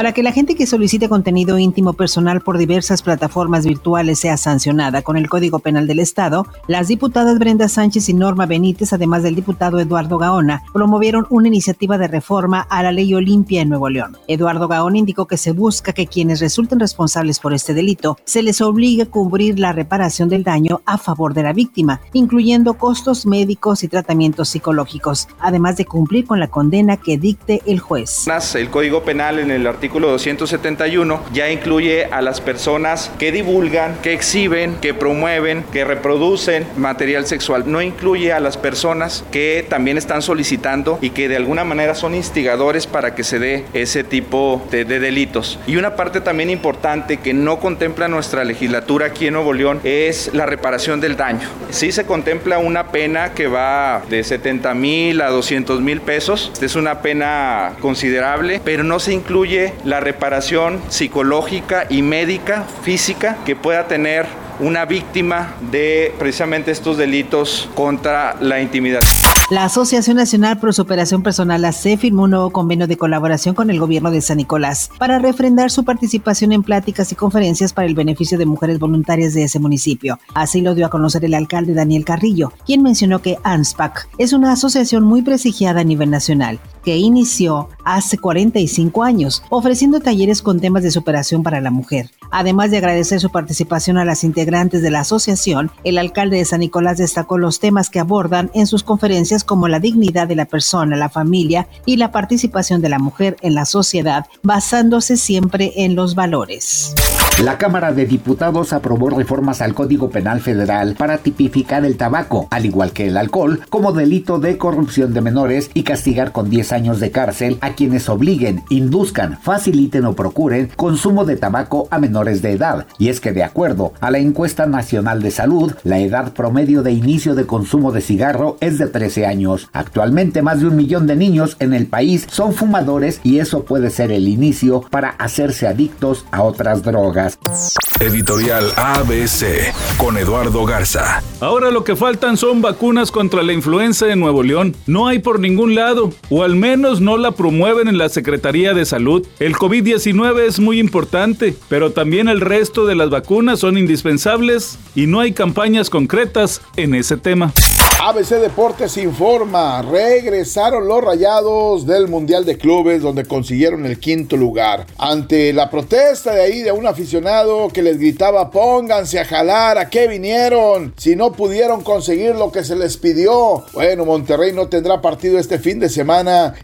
Para que la gente que solicite contenido íntimo personal por diversas plataformas virtuales sea sancionada con el Código Penal del Estado, las diputadas Brenda Sánchez y Norma Benítez, además del diputado Eduardo Gaona, promovieron una iniciativa de reforma a la ley Olimpia en Nuevo León. Eduardo Gaona indicó que se busca que quienes resulten responsables por este delito se les obligue a cubrir la reparación del daño a favor de la víctima, incluyendo costos médicos y tratamientos psicológicos, además de cumplir con la condena que dicte el juez. El Código Penal en el artículo artículo 271 ya incluye a las personas que divulgan, que exhiben, que promueven, que reproducen material sexual. No incluye a las personas que también están solicitando y que de alguna manera son instigadores para que se dé ese tipo de, de delitos. Y una parte también importante que no contempla nuestra legislatura aquí en Nuevo León es la reparación del daño. Sí se contempla una pena que va de 70 mil a 200 mil pesos. Es una pena considerable, pero no se incluye la reparación psicológica y médica, física, que pueda tener una víctima de precisamente estos delitos contra la intimidad. La Asociación Nacional Pro Superación Personal AC firmó un nuevo convenio de colaboración con el gobierno de San Nicolás para refrendar su participación en pláticas y conferencias para el beneficio de mujeres voluntarias de ese municipio. Así lo dio a conocer el alcalde Daniel Carrillo, quien mencionó que ANSPAC es una asociación muy prestigiada a nivel nacional que inició hace 45 años, ofreciendo talleres con temas de superación para la mujer. Además de agradecer su participación a las integrantes de la asociación, el alcalde de San Nicolás destacó los temas que abordan en sus conferencias como la dignidad de la persona, la familia y la participación de la mujer en la sociedad, basándose siempre en los valores. La Cámara de Diputados aprobó reformas al Código Penal Federal para tipificar el tabaco, al igual que el alcohol, como delito de corrupción de menores y castigar con 10 años de cárcel a quienes obliguen, induzcan, faciliten o procuren consumo de tabaco a menores de edad. Y es que de acuerdo a la encuesta nacional de salud, la edad promedio de inicio de consumo de cigarro es de 13 años. Actualmente más de un millón de niños en el país son fumadores y eso puede ser el inicio para hacerse adictos a otras drogas. Editorial ABC con Eduardo Garza. Ahora lo que faltan son vacunas contra la influenza en Nuevo León. No hay por ningún lado, o al menos no la promueven en la Secretaría de Salud. El COVID-19 es muy importante, pero también el resto de las vacunas son indispensables y no hay campañas concretas en ese tema. ABC Deportes informa, regresaron los rayados del Mundial de Clubes donde consiguieron el quinto lugar. Ante la protesta de ahí de un aficionado que les gritaba pónganse a jalar, ¿a qué vinieron? Si no pudieron conseguir lo que se les pidió. Bueno, Monterrey no tendrá partido este fin de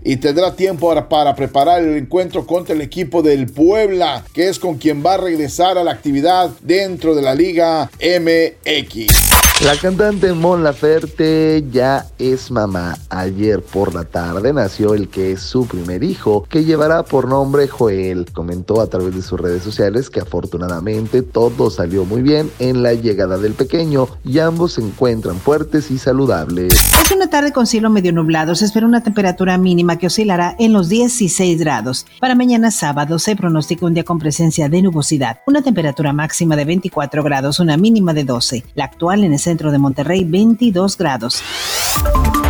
y tendrá tiempo para preparar el encuentro contra el equipo del Puebla, que es con quien va a regresar a la actividad dentro de la Liga MX. La cantante Mon Laferte ya es mamá. Ayer por la tarde nació el que es su primer hijo, que llevará por nombre Joel. Comentó a través de sus redes sociales que afortunadamente todo salió muy bien en la llegada del pequeño y ambos se encuentran fuertes y saludables. Es una tarde con cielo medio nublado. Se espera una temperatura mínima que oscilará en los 16 grados. Para mañana sábado se pronostica un día con presencia de nubosidad. Una temperatura máxima de 24 grados, una mínima de 12. La actual en ese centro de Monterrey 22 grados.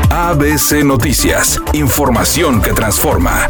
ABC Noticias, información que transforma.